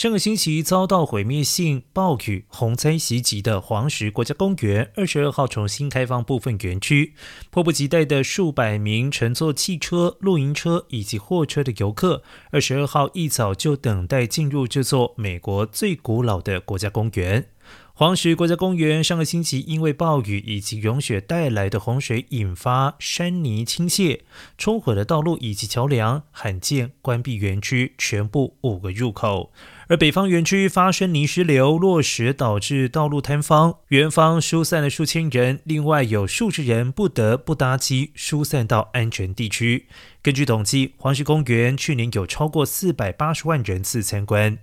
上个星期遭到毁灭性暴雨洪灾袭击的黄石国家公园，二十二号重新开放部分园区。迫不及待的数百名乘坐汽车、露营车以及货车的游客，二十二号一早就等待进入这座美国最古老的国家公园。黄石国家公园上个星期因为暴雨以及融雪带来的洪水引发山泥倾泻，冲毁了道路以及桥梁，罕见关闭园区全部五个入口。而北方园区发生泥石流落石，导致道路坍方，园方疏散了数千人，另外有数十人不得不搭机疏散到安全地区。根据统计，黄石公园去年有超过四百八十万人次参观。